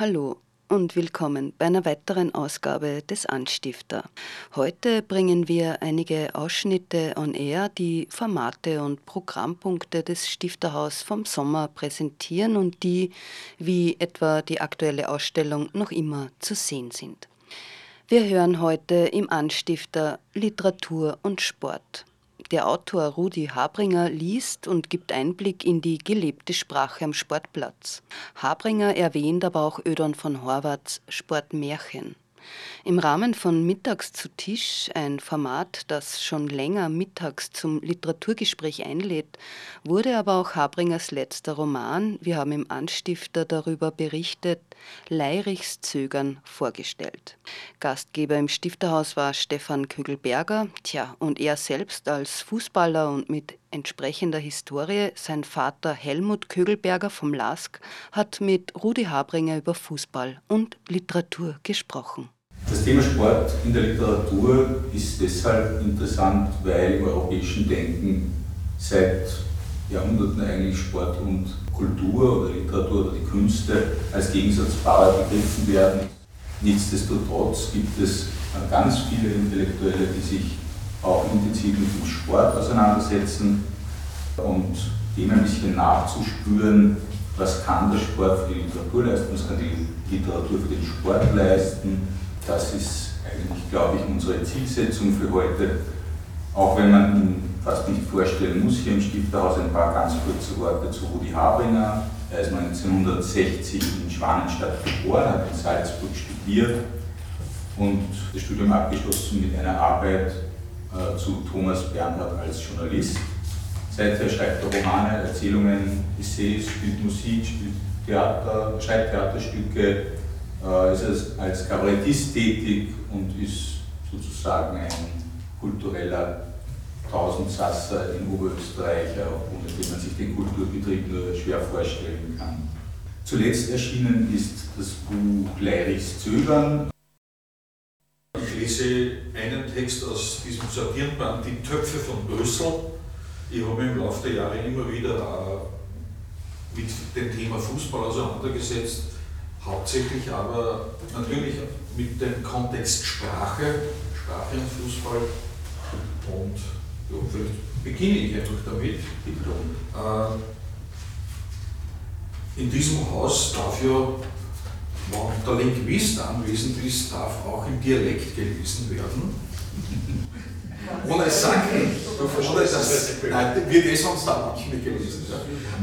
Hallo und willkommen bei einer weiteren Ausgabe des Anstifter. Heute bringen wir einige Ausschnitte on Air, die Formate und Programmpunkte des Stifterhaus vom Sommer präsentieren und die, wie etwa die aktuelle Ausstellung, noch immer zu sehen sind. Wir hören heute im Anstifter Literatur und Sport. Der Autor Rudi Habringer liest und gibt Einblick in die gelebte Sprache am Sportplatz. Habringer erwähnt aber auch Ödon von Horvaths Sportmärchen. Im Rahmen von Mittags zu Tisch, ein Format, das schon länger mittags zum Literaturgespräch einlädt, wurde aber auch Habringers letzter Roman, wir haben im Anstifter darüber berichtet, Leirichs Zögern vorgestellt. Gastgeber im Stifterhaus war Stefan Kögelberger, tja, und er selbst als Fußballer und mit entsprechender Historie, sein Vater Helmut Kögelberger vom LASK, hat mit Rudi Habringer über Fußball und Literatur gesprochen. Das Thema Sport in der Literatur ist deshalb interessant, weil im europäischen Denken seit Jahrhunderten eigentlich Sport und Kultur oder Literatur oder die Künste als Gegensatzpaare begriffen werden. Nichtsdestotrotz gibt es ganz viele Intellektuelle, die sich auch intensiv mit dem Sport auseinandersetzen und dem ein bisschen nachzuspüren, was kann der Sport für die Literatur leisten, was kann die Literatur für den Sport leisten das ist eigentlich, glaube ich, unsere Zielsetzung für heute. Auch wenn man ihn fast nicht vorstellen muss, hier im Stifterhaus ein paar ganz kurze Worte zu Rudi Habringer. Er ist 1960 in Schwanenstadt geboren, hat in Salzburg studiert und das Studium abgeschlossen mit einer Arbeit äh, zu Thomas Bernhard als Journalist. Seither schreibt er Romane, Erzählungen, Essays, spielt Musik, spielt Theater, schreibt Theaterstücke, äh, ist als Kabarettist tätig und ist sozusagen ein kultureller Tausendsasser in Oberösterreich, ohne den man sich den Kulturbetrieb nur schwer vorstellen kann. Zuletzt erschienen ist das Buch Leirichs Zögern. Ich lese einen Text aus diesem Sortierenband, Die Töpfe von Brüssel. Ich habe mich im Laufe der Jahre immer wieder äh, mit dem Thema Fußball auseinandergesetzt hauptsächlich aber natürlich mit dem Kontext Sprache, Sprache und Fußball. Und ja, vielleicht beginne ich einfach damit. Äh, in diesem Haus darf ja, wenn der Linguist anwesend ist, darf auch im Dialekt gelesen werden. Ohne Sacken, ohne das, nein, wird eh sonst auch nicht mehr gelesen.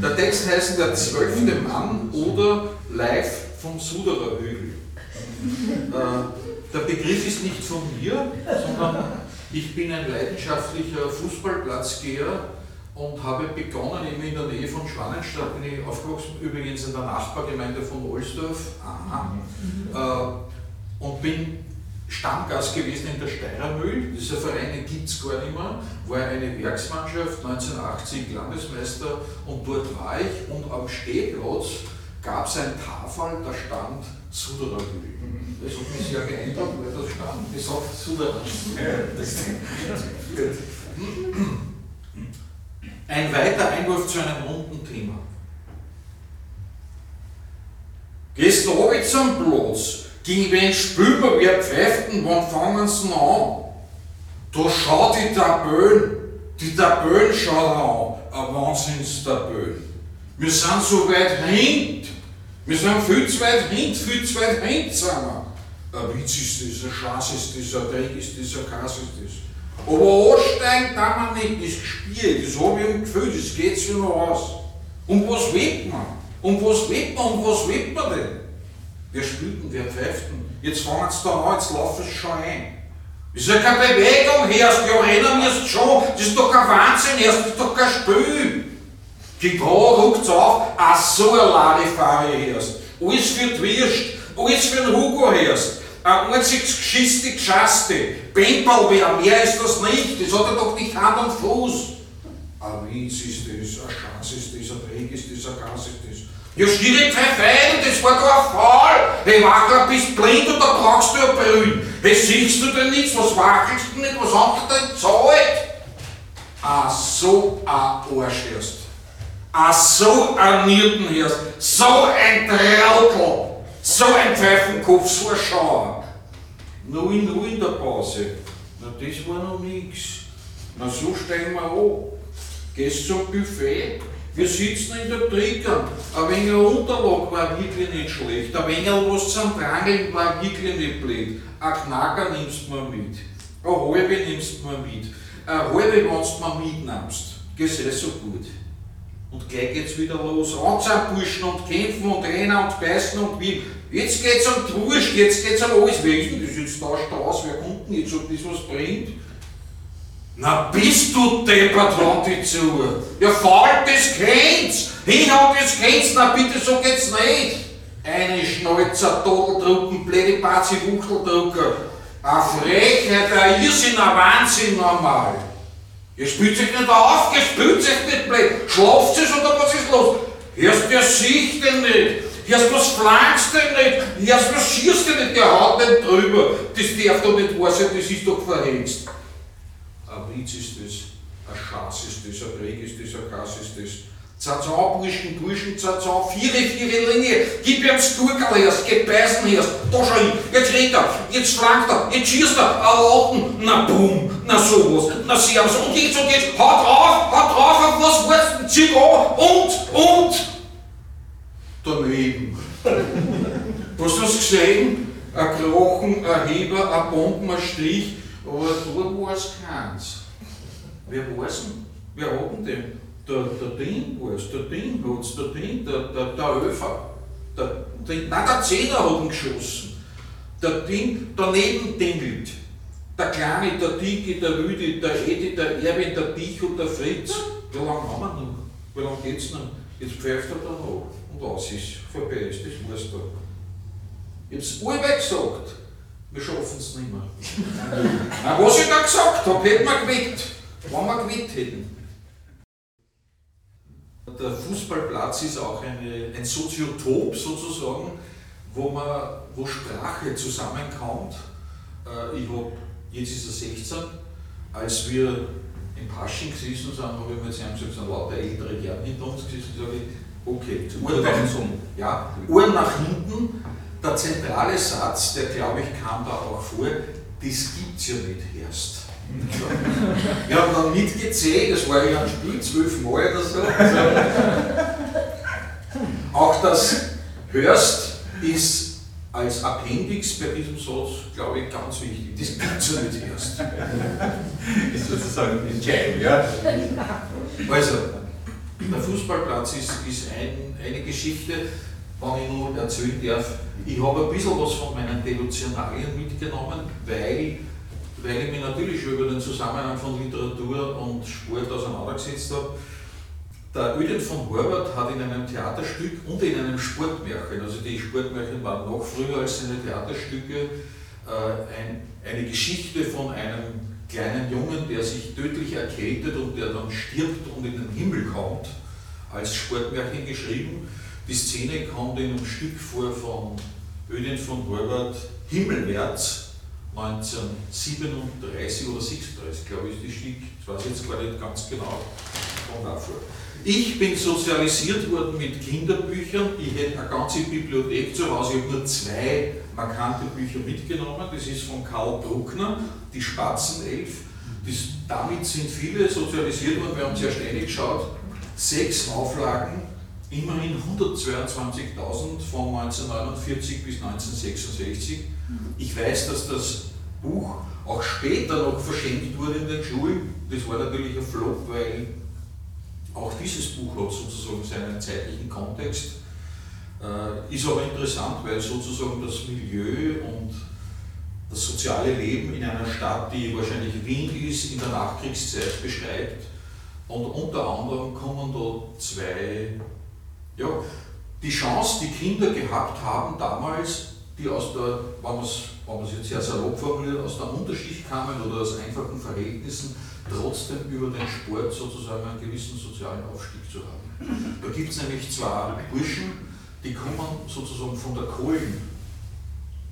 Der Text heißt Der zwölfte Mann oder Live vom Suderer Hügel. Äh, der Begriff ist nicht von mir, sondern ich bin ein leidenschaftlicher Fußballplatzgeher und habe begonnen, eben in der Nähe von Schwanenstadt, bin ich aufgewachsen, übrigens in der Nachbargemeinde von Ohlsdorf, aha, äh, und bin Stammgast gewesen in der Steirermühl. Dieser Verein gibt es gar nicht mehr, war eine Werksmannschaft, 1980 Landesmeister und dort war ich. Und am Stehplatz gab es ein Tafel, da stand Suderabühl. Das hat mich sehr geändert, weil da stand gesagt Suderabühl. Ein weiter Einwurf zu einem runden Thema. Gehst du zum Platz, gegen wen spüren wer pfeiften, wann fangen sie an? Da schaut die Tabellen, die Tabellen schauen an, ein Wahnsinns-Tabellen. Wir sind so weit hinten. Wir sind viel zu weit hin, viel zu weit hin sind wir. Ein Witz ist das, ein Schatz ist das, ein Dreck ist das, ein Kass ist das. Aber ansteigen kann man nicht, das Spiel, das habe ich im Gefühl, das geht sich noch aus. Und was webt man? Und was webt man? Und was webt man denn? Wer spielt denn, wer pfeift denn? Jetzt fangen sie da an, jetzt laufen sie schon ein. Das ist ja keine Bewegung, Herrst. Ja, rennen wirst schon. Das ist doch kein Wahnsinn, Herrst. Das ist doch kein Spiel. Die Frau ruckt's auf. Ach so, eine Ladefahrer, Herrst. Alles für die Wirst. Alles für den Hugo, Herrst. Ein einziges geschisste Geschaste. Paintballwehr, mehr ist das nicht. Das hat er doch nicht Hand und Fuß. Ein Witz ist das, ein Schatz ist das, ein Dreck ist das, ein Gas ist das. Ja, schwierig Pfeifeiden, das war doch ein Fall. Hey, Wachler, bist blind und da brauchst du ja Brühen. Hey, siehst du denn nichts? Was wackelst du nicht? Was hat er denn gezahlt? Ah, so ein Arsch erst. Ah, so ein Niertenhirst. So ein Trautel. So ein Pfeifenkopf, so ein Schauer. Nur in Ruhe in der Pause. Na, das war noch nix. Na, so steigen wir an. Gehst zum Buffet. Wir sitzen in der Trickern. Ein wenig Unterlag war wirklich nicht schlecht. Ein wenig was zum Drangeln war wirklich nicht blöd. Ein Knacker nimmst du mir mit. Eine halbe nimmst du mir mit. Eine halbe, wenn du mir mitnimmst. Das ist so gut. Und gleich geht's wieder los. Anzahn und kämpfen und rennen und beißen und wie. Jetzt geht's um Wurst, jetzt geht's um alles. Wer ist denn das jetzt tauscht aus? Wer kommt denn jetzt, ob das was bringt? Na bist du deppert, die zu. Ja, faul, das kennt's. Hinhaut, das kennt's. Na bitte, so geht's nicht. Eine Schnäuzer, Todeldrucken, blöde Bazi, Wuchteldrucker. Eine Frechheit, ein Irrsinn, ein Wahnsinn normal. Ihr spült sich nicht auf, ihr spült sich nicht blöd. Schlaft es oder was ist los? Hörst du, Sicht denn nicht? Hörst was flankst denn nicht? Hörst was schierst denn nicht? Der haut nicht drüber. Das darf doch nicht wahr sein, das ist doch verhext. Ein Witz ist das, ein Schatz ist das, ein Krieg ist das, ein Gas ist das. Zazau, Burschen, Burschen, Zazau, viere, viere Linie, gib ihm das Gurkel erst, gib Beißen erst, da schau hin, jetzt rennt er, jetzt flankt er, jetzt schießt er, ein Lauten, na bumm, na sowas, na servus, und jetzt und jetzt, haut drauf, haut drauf, auf was wollt's denn, zieh an, und, und, daneben. Hast du gesehen? Ein Krochen, ein Heber, ein Bomben, ein Strich, aber da war keins. Wer war's denn? Wer hat denn den? Der, der Ding war's, der Ding hat's, der Ding, der, der, der Öfer. Der, der, nein, der Zehner hat ihn geschossen. Der Ding daneben dingelt. Der Kleine, der Dicke, der Rüdi, der Edi, der Erwin, der Dich und der Fritz. Wie lange haben wir noch? Wie lange geht's noch? Jetzt pfeift er da noch und aus ist, vorbei ist, das du. Ich hab's allweil gesagt, wir schaffen es nicht mehr. Na, was ich da gesagt habe, hätten wir geweckt, wenn wir geweckt hätten. Der Fußballplatz ist auch eine, ein Soziotop sozusagen, wo, man, wo Sprache zusammenkommt. Äh, ich habe, jetzt ist er 16, als wir im Pasching gesessen sind, habe ich mir jetzt gesagt, sind lauter ältere Herren hinter uns gesessen, sage ich, okay, Uhr nach, ja, Uhr nach hinten, der zentrale Satz, der glaube ich kam da auch vor, das gibt's ja nicht erst. Wir haben dann mitgezählt, das war ja ein Spiel, zwölf Mal oder so. Auch das Hörst ist als Appendix bei diesem Satz, glaube ich, ganz wichtig. Das gibt es ja nicht erst. Ist sozusagen entscheidend, ja? Also, der Fußballplatz ist, ist ein, eine Geschichte, wenn ich nur erzählen darf. Ich habe ein bisschen was von meinen Devotionalien mitgenommen, weil weil ich mich natürlich schon über den Zusammenhang von Literatur und Sport auseinandergesetzt habe. Der Ödin von Horvath hat in einem Theaterstück und in einem Sportmärchen, also die Sportmärchen waren noch früher als seine Theaterstücke, äh, ein, eine Geschichte von einem kleinen Jungen, der sich tödlich erkältet und der dann stirbt und in den Himmel kommt, als Sportmärchen geschrieben. Die Szene kommt in einem Stück vor von Ödin von Horvath, Himmelwärts, 1937 oder 36, glaube ich, ist die Stück, ich weiß jetzt gar nicht ganz genau, von davor. Ich bin sozialisiert worden mit Kinderbüchern. Ich hätte eine ganze Bibliothek zu Hause. Ich habe nur zwei markante Bücher mitgenommen. Das ist von Karl Bruckner, Die Spatzenelf. Das, damit sind viele sozialisiert worden. Wir haben sehr ständig geschaut. Sechs Auflagen, immerhin 122.000 von 1949 bis 1966. Ich weiß, dass das Buch auch später noch verschenkt wurde in den Schulen. Das war natürlich ein Flop, weil auch dieses Buch hat sozusagen seinen zeitlichen Kontext. Äh, ist aber interessant, weil sozusagen das Milieu und das soziale Leben in einer Stadt, die wahrscheinlich Wien ist, in der Nachkriegszeit beschreibt. Und unter anderem kommen da zwei, ja, die Chance, die Kinder gehabt haben damals, die aus der, wenn man es jetzt sehr salopp formuliert, aus der Unterschicht kamen oder aus einfachen Verhältnissen, trotzdem über den Sport sozusagen einen gewissen sozialen Aufstieg zu haben. Da gibt es nämlich zwei Burschen, die kommen sozusagen von der Kohlen,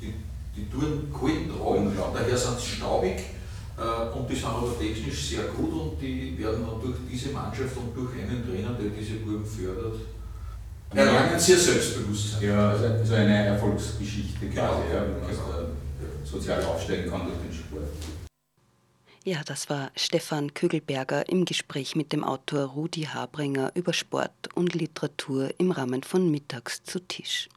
die, die tun Kohlen tragen, daher sind sie staubig äh, und die sind aber technisch sehr gut und die werden dann durch diese Mannschaft und durch einen Trainer, der diese Burgen fördert, erlangen sehr Selbstbewusstsein. Ja, also, also eine Erfolgsgeschichte quasi, ja, wenn man genau. sozial aufsteigen kann durch den Sport. Ja, das war Stefan Kögelberger im Gespräch mit dem Autor Rudi Habringer über Sport und Literatur im Rahmen von Mittags zu Tisch.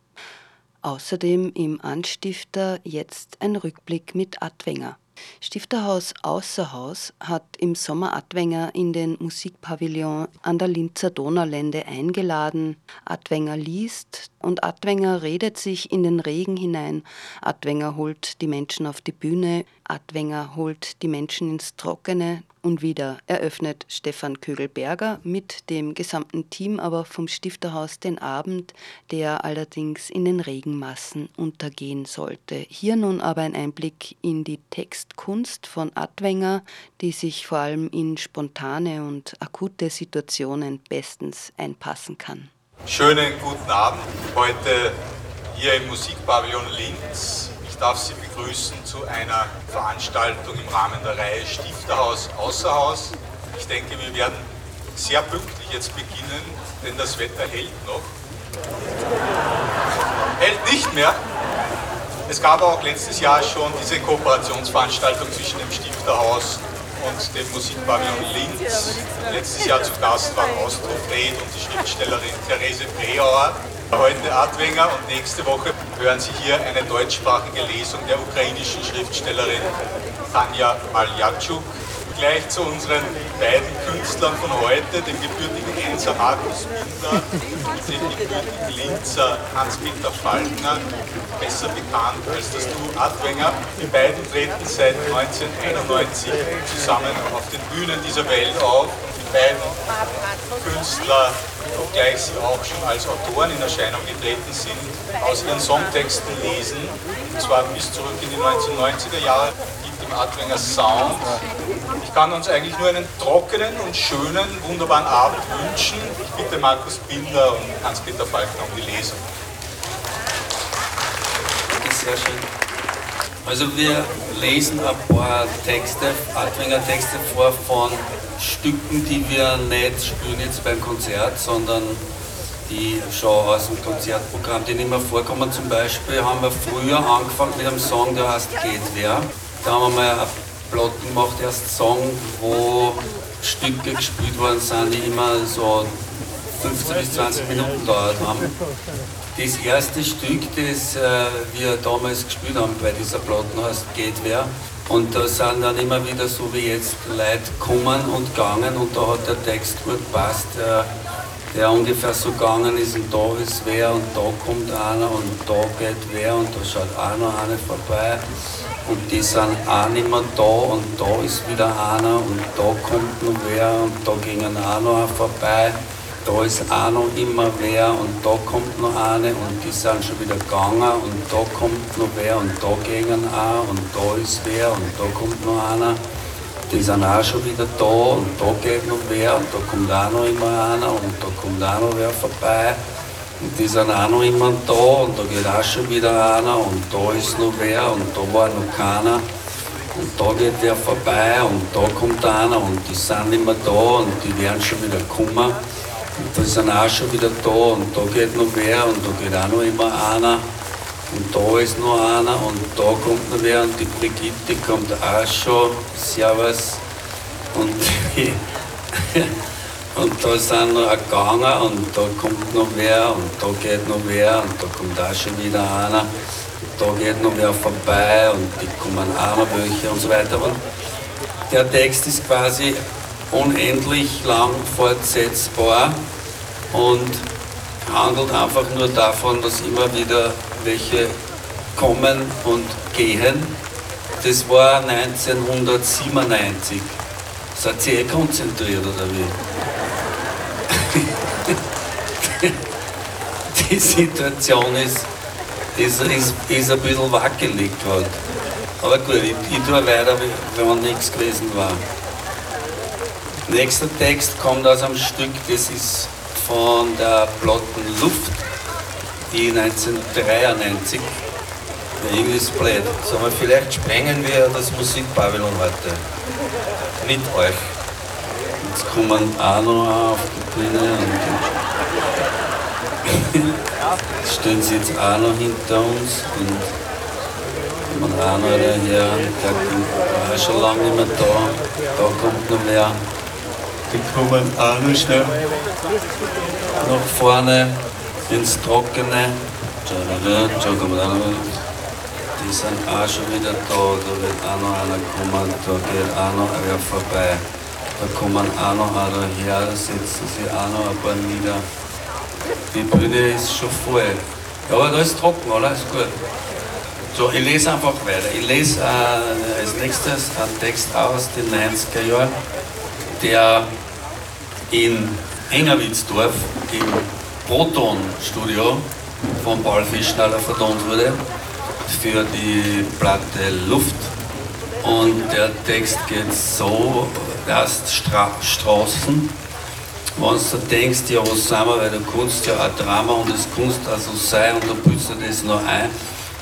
Außerdem im Anstifter jetzt ein Rückblick mit Adwenger. Stifterhaus Außerhaus hat im Sommer Adwenger in den Musikpavillon an der Linzer Donaulände eingeladen. Adwenger liest und Adwenger redet sich in den Regen hinein. Adwenger holt die Menschen auf die Bühne. Adwenger holt die Menschen ins Trockene und wieder eröffnet Stefan Kögelberger mit dem gesamten Team aber vom Stifterhaus den Abend, der allerdings in den Regenmassen untergehen sollte. Hier nun aber ein Einblick in die Textkunst von Adwenger, die sich vor allem in spontane und akute Situationen bestens einpassen kann. Schönen guten Abend heute hier im Musikpavillon Linz ich darf Sie begrüßen zu einer Veranstaltung im Rahmen der Reihe Stifterhaus Außerhaus. Ich denke, wir werden sehr pünktlich jetzt beginnen, denn das Wetter hält noch. Hält nicht mehr. Es gab auch letztes Jahr schon diese Kooperationsveranstaltung zwischen dem Stifterhaus und dem Musikpavillon Linz. Letztes Jahr zu Gast waren Austro Fred und die Schriftstellerin Therese Breauer. Heute Adwenger und nächste Woche hören Sie hier eine deutschsprachige Lesung der ukrainischen Schriftstellerin Tanja Maljatschuk. Gleich zu unseren beiden Künstlern von heute, dem gebürtigen Enser Markus Binder und dem gebürtigen Linzer Hans-Peter Falkner, besser bekannt als das Duo Adwenger. Die beiden treten seit 1991 zusammen auf den Bühnen dieser Welt auf beiden Künstler, obgleich sie auch schon als Autoren in Erscheinung getreten sind, aus ihren Songtexten lesen, und zwar bis zurück in die 1990er Jahre, gibt im Adwenger Sound. Kann uns eigentlich nur einen trockenen und schönen, wunderbaren Abend wünschen. Ich bitte Markus Binder und Hans-Peter Falkner um die Lesung. Danke, sehr schön. Also wir lesen ein paar Texte, Adwinger Texte vor von Stücken, die wir nicht spielen jetzt beim Konzert, sondern die schon aus dem Konzertprogramm, die nicht mehr vorkommen. Zum Beispiel haben wir früher angefangen mit einem Song, der heißt Geht wer. Da haben wir mal Plot gemacht, erst Song, wo Stücke gespielt worden sind, die immer so 15 bis 20 Minuten dauert haben. Das erste Stück, das äh, wir damals gespielt haben bei dieser Platten, heißt Geht wer. Und da sind dann immer wieder so wie jetzt Leute kommen und gegangen und da hat der Text gut passt, der, der ungefähr so gegangen ist und da ist wer und da kommt einer und da geht wer und da schaut einer vorbei und die sind auch nicht mehr da und da ist wieder einer und da kommt noch wer und da gingen auch noch vorbei da ist auch noch immer wer und da kommt noch eine und die sind schon wieder gegangen und da kommt noch wer und da gehen auch und da ist wer und da kommt noch einer. Die sind auch schon wieder da und da geht noch wer und da kommt auch noch immer einer und da kommt auch noch wer vorbei. Und die sind auch noch immer da und da geht auch schon wieder einer und da ist noch wer und da war noch keiner. Und da geht wer vorbei und da kommt einer und die sind immer da und die werden schon wieder kommen. Und da sind auch schon wieder da und da geht noch wer und da geht auch noch immer einer. Und da ist noch einer und da kommt noch wer und die Brigitte kommt auch schon. Servus. Und, und da sind noch ein Ganger und da kommt noch wer und da geht noch wer und da kommt auch schon wieder einer. Und da geht noch wer vorbei und die kommen auch noch welche und so weiter. Und der Text ist quasi unendlich lang fortsetzbar und handelt einfach nur davon, dass immer wieder welche kommen und gehen das war 1997. Seid ihr eh konzentriert oder wie? Die Situation ist, ist, ist, ist ein bisschen wackelig gerade. Aber gut, ich, ich tue weiter, wenn nichts gewesen war. Nächster Text kommt aus einem Stück, das ist von der Plotten Luft, die 1993 irgendwie ist blöd. Sagen wir, vielleicht sprengen wir das Musikpavillon heute. Mit euch. Jetzt kommen auch noch auf die Bühne und stehen sie jetzt auch noch hinter uns und auch noch daher. Der war schon lange nicht mehr da. Da kommt noch mehr. Die kommen auch noch schnell nach vorne ins Trockene. Die sind auch schon wieder da, da wird auch noch einer kommen, da geht auch noch einer vorbei. Da kommen auch noch einer daher, da setzen sich auch noch ein paar nieder. Die Bühne ist schon voll. Ja, aber da ist trocken, oder? Ist gut. So, ich lese einfach weiter. Ich lese äh, als nächstes einen Text aus den 90er Jahren, der in Engerwitzdorf im Proton-Studio von Paul Fischnaller vertont wurde für die Platte Luft. Und der Text geht so, erst Stra Straßen. Wenn du denkst, ja, was sind wir, weil du kannst ja ein Drama und es kannst also sein und du bildest dir das noch ein.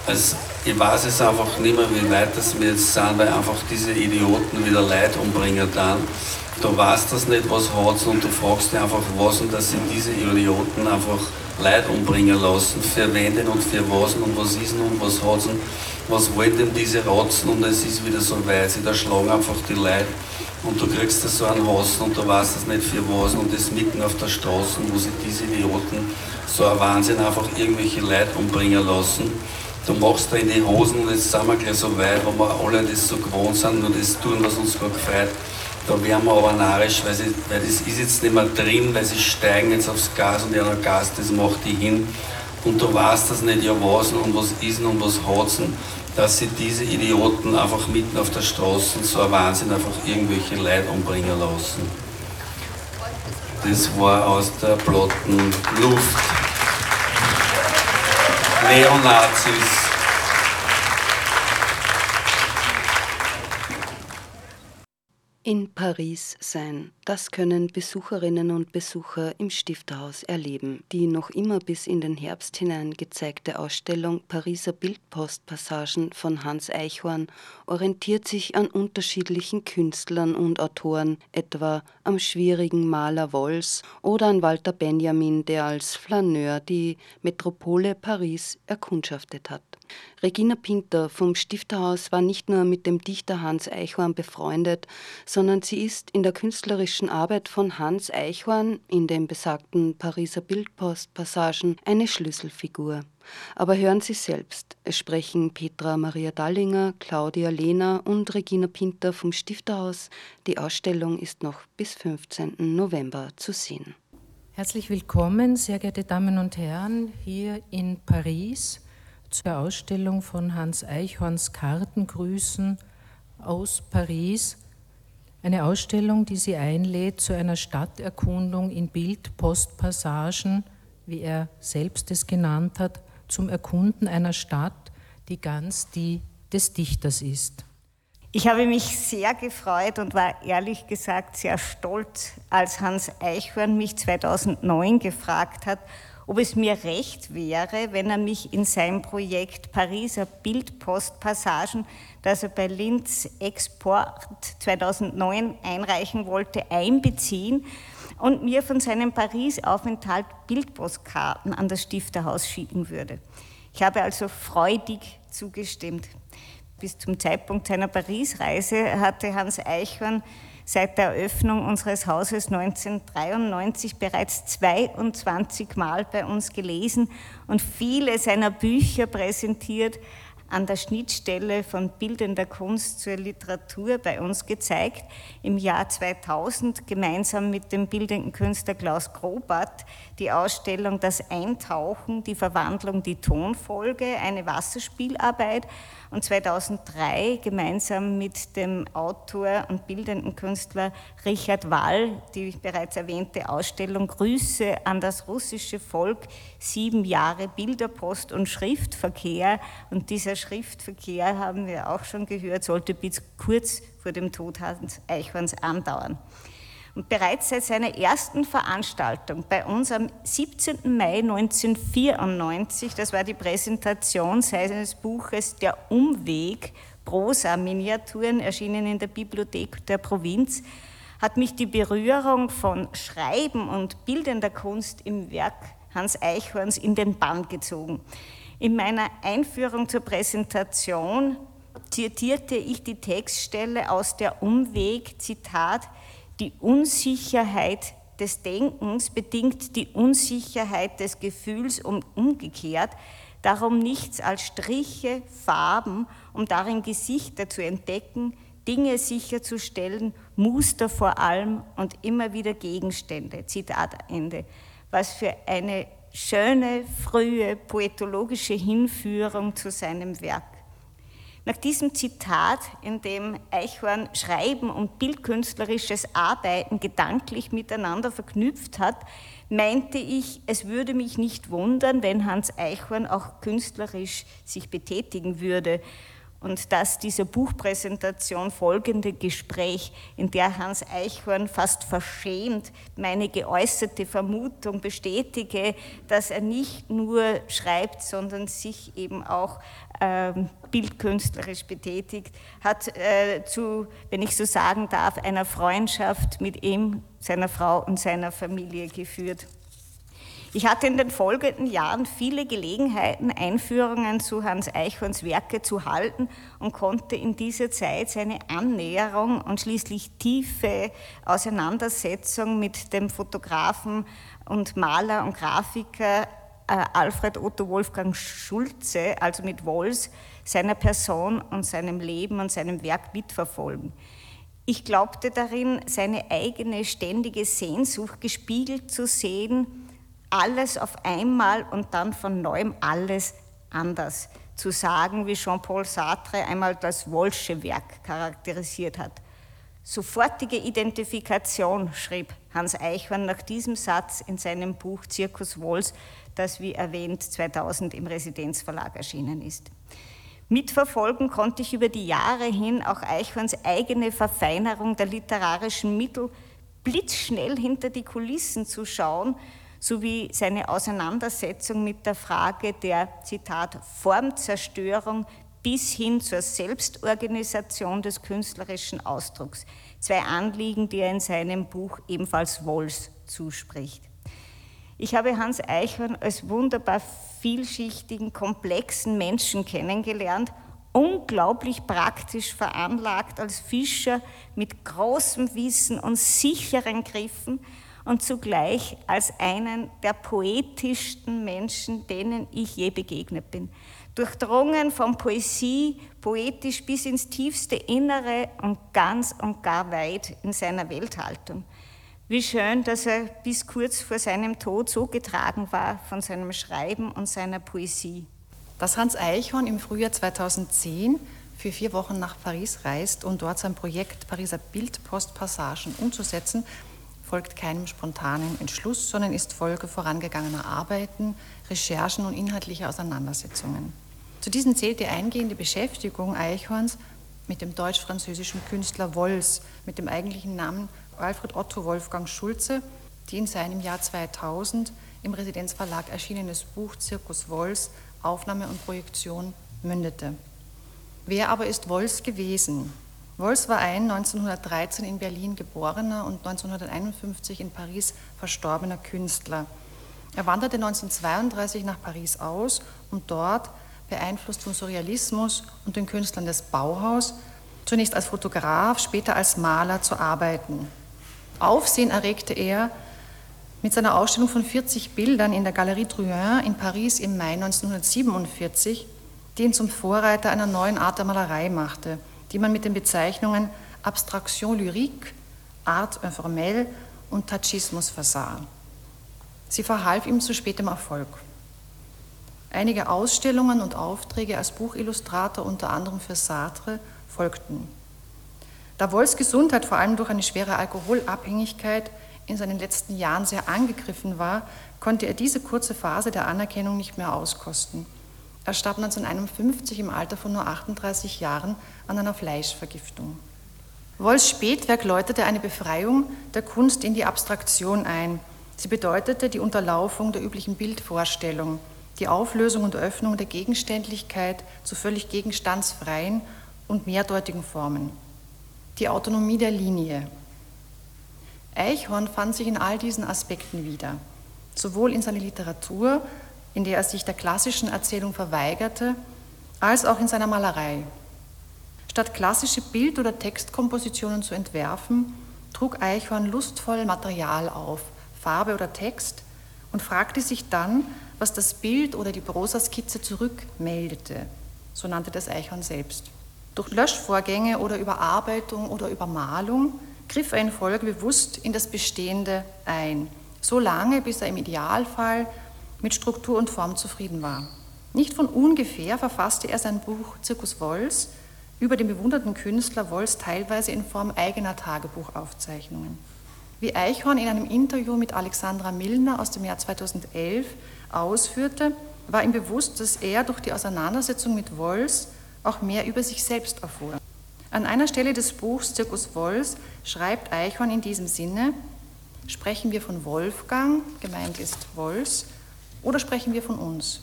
Also, ich weiß es einfach nicht mehr, wie weit das wir jetzt sind, weil einfach diese Idioten wieder Leid umbringen dann. Du weißt das nicht, was hat und du fragst dich einfach, was und dass sie diese Idioten einfach Leid umbringen lassen. Für wen denn und für was und was ist denn und was hat denn, was wollen denn diese Ratzen und es ist wieder so weit, sie da schlagen einfach die Leute und du kriegst da so einen Hass und du weißt das nicht für was und das mitten auf der Straße, wo sich diese Idioten so ein Wahnsinn einfach irgendwelche Leute umbringen lassen. Du machst da in die Hosen und jetzt sind wir gleich so weit, wo wir alle das so gewohnt sind und das tun, was uns gerade gefreut. Da werden wir aber narrisch, weil, sie, weil das ist jetzt nicht mehr drin, weil sie steigen jetzt aufs Gas und einer Gas, das macht die hin. Und du weißt das nicht, ja was und was ist und was hat's dass sie diese Idioten einfach mitten auf der Straße so ein Wahnsinn einfach irgendwelche Leute umbringen lassen. Das war aus der Plotten Luft. Neonazis In Paris sein, das können Besucherinnen und Besucher im Stifterhaus erleben. Die noch immer bis in den Herbst hinein gezeigte Ausstellung Pariser Bildpostpassagen von Hans Eichhorn orientiert sich an unterschiedlichen Künstlern und Autoren, etwa am schwierigen Maler Wolls oder an Walter Benjamin, der als Flaneur die Metropole Paris erkundschaftet hat. Regina Pinter vom Stifterhaus war nicht nur mit dem Dichter Hans Eichhorn befreundet, sondern sie ist in der künstlerischen Arbeit von Hans Eichhorn in den besagten Pariser Bildpostpassagen eine Schlüsselfigur. Aber hören Sie selbst. Es sprechen Petra Maria Dallinger, Claudia Lehner und Regina Pinter vom Stifterhaus. Die Ausstellung ist noch bis 15. November zu sehen. Herzlich willkommen, sehr geehrte Damen und Herren, hier in Paris zur Ausstellung von Hans Eichhorns Kartengrüßen aus Paris eine Ausstellung, die Sie einlädt zu einer Stadterkundung in Bildpostpassagen, wie er selbst es genannt hat, zum Erkunden einer Stadt, die ganz die des Dichters ist. Ich habe mich sehr gefreut und war ehrlich gesagt sehr stolz, als Hans Eichhorn mich 2009 gefragt hat, ob es mir recht wäre, wenn er mich in sein Projekt Pariser Bildpostpassagen, das er bei Linz Export 2009 einreichen wollte, einbeziehen und mir von seinem Paris-Aufenthalt Bildpostkarten an das Stifterhaus schicken würde. Ich habe also freudig zugestimmt. Bis zum Zeitpunkt seiner Paris-Reise hatte Hans Eichhorn seit der Eröffnung unseres Hauses 1993 bereits 22 Mal bei uns gelesen und viele seiner Bücher präsentiert, an der Schnittstelle von bildender Kunst zur Literatur bei uns gezeigt. Im Jahr 2000 gemeinsam mit dem bildenden Künstler Klaus Grobat die Ausstellung Das Eintauchen, die Verwandlung, die Tonfolge, eine Wasserspielarbeit und 2003 gemeinsam mit dem Autor und bildenden Künstler Richard Wall die bereits erwähnte Ausstellung Grüße an das russische Volk, sieben Jahre Bilderpost und Schriftverkehr. Und dieser Schriftverkehr, haben wir auch schon gehört, sollte bis kurz vor dem Tod Hans Eichhorns andauern. Und bereits seit seiner ersten Veranstaltung bei uns am 17. Mai 1994, das war die Präsentation seines Buches Der Umweg, Prosa-Miniaturen, erschienen in der Bibliothek der Provinz, hat mich die Berührung von Schreiben und bildender Kunst im Werk Hans Eichhorns in den Bann gezogen. In meiner Einführung zur Präsentation zitierte ich die Textstelle aus der Umweg, Zitat, die Unsicherheit des Denkens bedingt die Unsicherheit des Gefühls und umgekehrt, darum nichts als Striche, Farben, um darin Gesichter zu entdecken, Dinge sicherzustellen, Muster vor allem und immer wieder Gegenstände. Zitat Ende. Was für eine schöne, frühe poetologische Hinführung zu seinem Werk. Nach diesem Zitat, in dem Eichhorn Schreiben und bildkünstlerisches Arbeiten gedanklich miteinander verknüpft hat, meinte ich, es würde mich nicht wundern, wenn Hans Eichhorn auch künstlerisch sich betätigen würde und dass diese Buchpräsentation folgende Gespräch, in der Hans Eichhorn fast verschämt meine geäußerte Vermutung bestätige, dass er nicht nur schreibt, sondern sich eben auch bildkünstlerisch betätigt, hat äh, zu, wenn ich so sagen darf, einer Freundschaft mit ihm, seiner Frau und seiner Familie geführt. Ich hatte in den folgenden Jahren viele Gelegenheiten, Einführungen zu Hans Eichhorns Werke zu halten und konnte in dieser Zeit seine Annäherung und schließlich tiefe Auseinandersetzung mit dem Fotografen und Maler und Grafiker Alfred Otto Wolfgang Schulze, also mit Wolls, seiner Person und seinem Leben und seinem Werk mitverfolgen. Ich glaubte darin, seine eigene ständige Sehnsucht gespiegelt zu sehen, alles auf einmal und dann von neuem alles anders zu sagen, wie Jean-Paul Sartre einmal das Wolsche Werk charakterisiert hat. Sofortige Identifikation, schrieb Hans Eichhorn nach diesem Satz in seinem Buch Zirkus Wolls, das wie erwähnt 2000 im Residenzverlag erschienen ist. Mitverfolgen konnte ich über die Jahre hin auch Eichhorns eigene Verfeinerung der literarischen Mittel, blitzschnell hinter die Kulissen zu schauen, sowie seine Auseinandersetzung mit der Frage der, Zitat, Formzerstörung bis hin zur Selbstorganisation des künstlerischen Ausdrucks. Zwei Anliegen, die er in seinem Buch ebenfalls Wolls zuspricht. Ich habe Hans Eichhorn als wunderbar vielschichtigen, komplexen Menschen kennengelernt, unglaublich praktisch veranlagt als Fischer mit großem Wissen und sicheren Griffen und zugleich als einen der poetischsten Menschen, denen ich je begegnet bin. Durchdrungen von Poesie, poetisch bis ins tiefste Innere und ganz und gar weit in seiner Welthaltung. Wie schön, dass er bis kurz vor seinem Tod so getragen war von seinem Schreiben und seiner Poesie. Dass Hans Eichhorn im Frühjahr 2010 für vier Wochen nach Paris reist, um dort sein Projekt Pariser Bildpostpassagen umzusetzen, folgt keinem spontanen Entschluss, sondern ist Folge vorangegangener Arbeiten, Recherchen und inhaltlicher Auseinandersetzungen. Zu diesen zählt die eingehende Beschäftigung Eichhorns mit dem deutsch-französischen Künstler Wolls, mit dem eigentlichen Namen Alfred Otto Wolfgang Schulze, die in seinem Jahr 2000 im Residenzverlag erschienenes Buch Zirkus Wolls Aufnahme und Projektion mündete. Wer aber ist Wolls gewesen? Wolls war ein 1913 in Berlin geborener und 1951 in Paris verstorbener Künstler. Er wanderte 1932 nach Paris aus, um dort, beeinflusst vom Surrealismus und den Künstlern des Bauhaus, zunächst als Fotograf, später als Maler zu arbeiten. Aufsehen erregte er mit seiner Ausstellung von 40 Bildern in der Galerie Drouin in Paris im Mai 1947, die ihn zum Vorreiter einer neuen Art der Malerei machte, die man mit den Bezeichnungen Abstraction lyrique, Art informelle und Tachismus versah. Sie verhalf ihm zu spätem Erfolg. Einige Ausstellungen und Aufträge als Buchillustrator, unter anderem für Sartre, folgten. Da Wolfs Gesundheit vor allem durch eine schwere Alkoholabhängigkeit in seinen letzten Jahren sehr angegriffen war, konnte er diese kurze Phase der Anerkennung nicht mehr auskosten. Er starb 1951 im Alter von nur 38 Jahren an einer Fleischvergiftung. Wolfs Spätwerk läutete eine Befreiung der Kunst in die Abstraktion ein. Sie bedeutete die Unterlaufung der üblichen Bildvorstellung, die Auflösung und Öffnung der Gegenständlichkeit zu völlig gegenstandsfreien und mehrdeutigen Formen. Die Autonomie der Linie. Eichhorn fand sich in all diesen Aspekten wieder, sowohl in seiner Literatur, in der er sich der klassischen Erzählung verweigerte, als auch in seiner Malerei. Statt klassische Bild- oder Textkompositionen zu entwerfen, trug Eichhorn lustvoll Material auf, Farbe oder Text, und fragte sich dann, was das Bild oder die Prosaskizze zurückmeldete. So nannte das Eichhorn selbst. Durch Löschvorgänge oder Überarbeitung oder Übermalung griff er in Folge bewusst in das Bestehende ein, so lange, bis er im Idealfall mit Struktur und Form zufrieden war. Nicht von ungefähr verfasste er sein Buch Zirkus Wolls, über den bewunderten Künstler Wolls teilweise in Form eigener Tagebuchaufzeichnungen. Wie Eichhorn in einem Interview mit Alexandra Milner aus dem Jahr 2011 ausführte, war ihm bewusst, dass er durch die Auseinandersetzung mit Wolls auch mehr über sich selbst erfuhr. An einer Stelle des Buchs Zirkus Wolls schreibt Eichhorn in diesem Sinne, sprechen wir von Wolfgang, gemeint ist Wolls, oder sprechen wir von uns?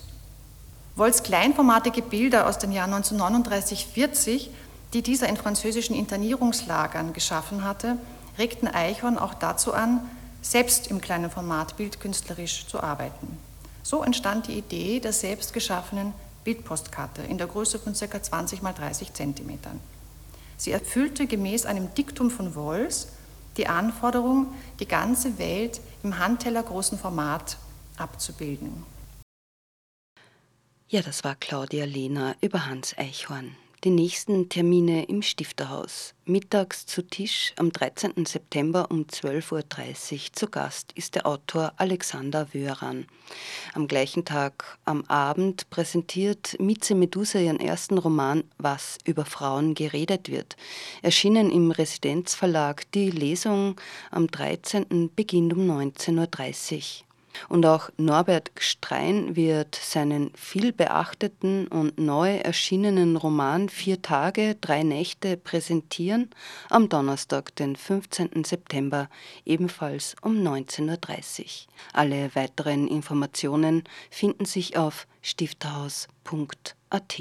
Wolls kleinformatige Bilder aus den Jahren 1939-40, die dieser in französischen Internierungslagern geschaffen hatte, regten Eichhorn auch dazu an, selbst im kleinen Format bildkünstlerisch zu arbeiten. So entstand die Idee der selbst geschaffenen Bildpostkarte in der Größe von ca. 20 x 30 cm. Sie erfüllte gemäß einem Diktum von Wolls die Anforderung, die ganze Welt im handtellergroßen Format abzubilden. Ja, das war Claudia Lehner über Hans Eichhorn. Die nächsten Termine im Stifterhaus. Mittags zu Tisch am 13. September um 12.30 Uhr. Zu Gast ist der Autor Alexander Wöran. Am gleichen Tag am Abend präsentiert Mieze Medusa ihren ersten Roman Was über Frauen geredet wird. Erschienen im Residenzverlag. Die Lesung am 13. beginnt um 19.30 Uhr. Und auch Norbert Gstrein wird seinen vielbeachteten und neu erschienenen Roman Vier Tage, drei Nächte präsentieren am Donnerstag, den 15. September, ebenfalls um 19.30 Uhr. Alle weiteren Informationen finden sich auf stifterhaus.at.